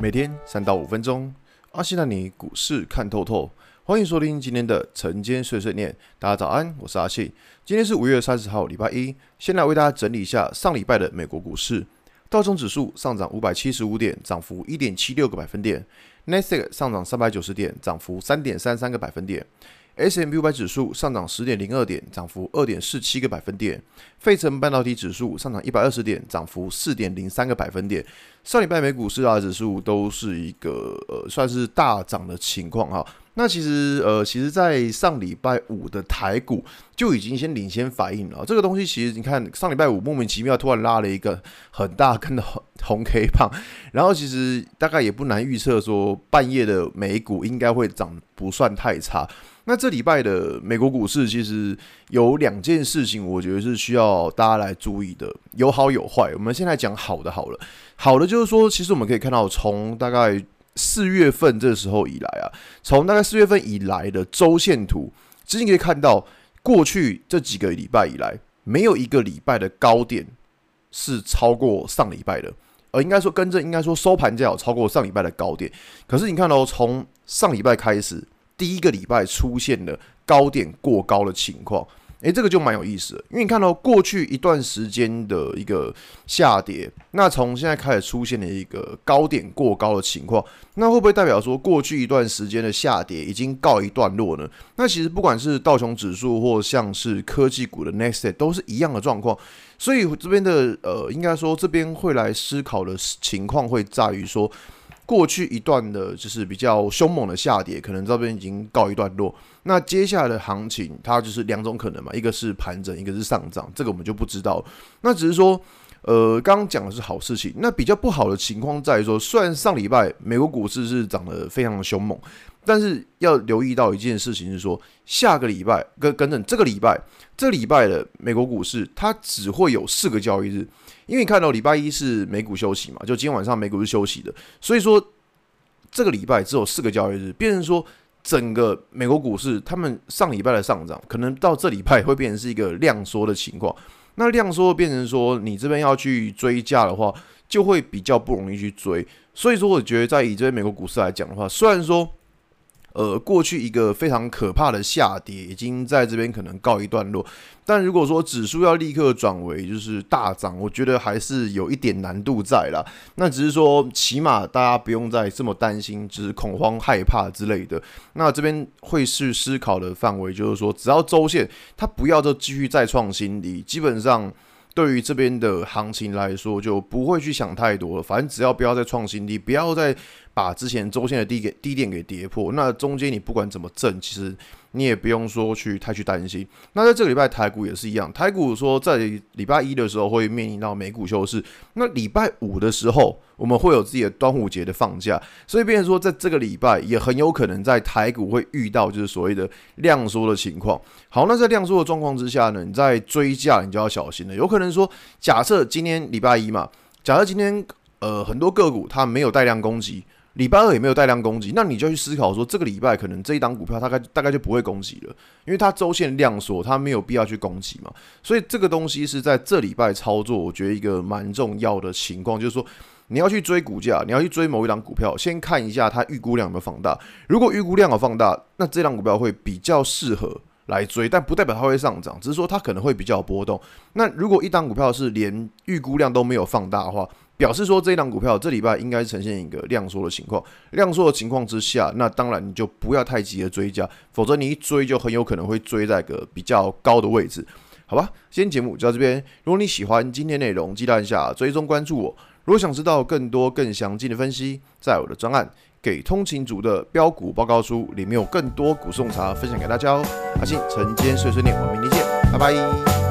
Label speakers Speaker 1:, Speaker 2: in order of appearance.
Speaker 1: 每天三到五分钟，阿信带你股市看透透。欢迎收听今天的晨间碎碎念。大家早安，我是阿信。今天是五月三十号，礼拜一。先来为大家整理一下上礼拜的美国股市。道琼指数上涨五百七十五点，涨幅一点七六个百分点。纳斯达克上涨三百九十点，涨幅三点三三个百分点。S M 五百指数上涨十点零二点，涨幅二点四七个百分点。费城半导体指数上涨一百二十点，涨幅四点零三个百分点。上礼拜美股四大指数都是一个呃算是大涨的情况哈。那其实呃其实，在上礼拜五的台股就已经先领先反应了。这个东西其实你看上礼拜五莫名其妙突然拉了一个很大根的红 K 棒，然后其实大概也不难预测说半夜的美股应该会涨不算太差。那这礼拜的美国股市其实有两件事情，我觉得是需要大家来注意的，有好有坏。我们先来讲好的好了，好的就是说，其实我们可以看到，从大概四月份这时候以来啊，从大概四月份以来的周线图，其实你可以看到，过去这几个礼拜以来，没有一个礼拜的高点是超过上礼拜的，而应该说，跟着应该说收盘价有超过上礼拜的高点。可是你看到，从上礼拜开始。第一个礼拜出现了高点过高的情况，诶，这个就蛮有意思的，因为你看到过去一段时间的一个下跌，那从现在开始出现了一个高点过高的情况，那会不会代表说过去一段时间的下跌已经告一段落呢？那其实不管是道琼指数或像是科技股的 Next 都是一样的状况，所以这边的呃，应该说这边会来思考的情况会在于说。过去一段的就是比较凶猛的下跌，可能这边已经告一段落。那接下来的行情，它就是两种可能嘛，一个是盘整，一个是上涨，这个我们就不知道。那只是说，呃，刚刚讲的是好事情。那比较不好的情况在于说，虽然上礼拜美国股市是涨得非常的凶猛，但是要留意到一件事情是说，下个礼拜跟跟等这个礼拜，这礼拜的美国股市它只会有四个交易日。因为你看到礼拜一是美股休息嘛，就今天晚上美股是休息的，所以说这个礼拜只有四个交易日，变成说整个美国股市他们上礼拜的上涨，可能到这礼拜会变成是一个量缩的情况。那量缩变成说你这边要去追价的话，就会比较不容易去追。所以说，我觉得在以这边美国股市来讲的话，虽然说。呃，过去一个非常可怕的下跌已经在这边可能告一段落，但如果说指数要立刻转为就是大涨，我觉得还是有一点难度在啦。那只是说，起码大家不用再这么担心，就是恐慌害怕之类的。那这边会是思考的范围，就是说，只要周线它不要再继续再创新低，基本上。对于这边的行情来说，就不会去想太多了。反正只要不要再创新低，不要再把之前周线的低给低点给跌破，那中间你不管怎么挣，其实。你也不用说去太去担心。那在这个礼拜台股也是一样，台股说在礼拜一的时候会面临到美股休市，那礼拜五的时候我们会有自己的端午节的放假，所以变成说在这个礼拜也很有可能在台股会遇到就是所谓的量缩的情况。好，那在量缩的状况之下呢，你在追价你就要小心了，有可能说假设今天礼拜一嘛，假设今天呃很多个股它没有带量攻击。礼拜二也没有带量攻击，那你就去思考说，这个礼拜可能这一档股票大概大概就不会攻击了，因为它周线量缩，它没有必要去攻击嘛。所以这个东西是在这礼拜操作，我觉得一个蛮重要的情况，就是说你要去追股价，你要去追某一档股票，先看一下它预估量有没有放大。如果预估量有放大，那这档股票会比较适合来追，但不代表它会上涨，只是说它可能会比较波动。那如果一档股票是连预估量都没有放大的话，表示说这一档股票这礼拜应该呈现一个量缩的情况，量缩的情况之下，那当然你就不要太急的追加，否则你一追就很有可能会追在个比较高的位置，好吧？今天节目就到这边，如果你喜欢今天内容，记得按下追踪关注我。如果想知道更多更详尽的分析，在我的专案《给通勤族的标股报告书》里面有更多股送茶分享给大家哦。阿信晨间碎碎念，我们明天见，拜拜。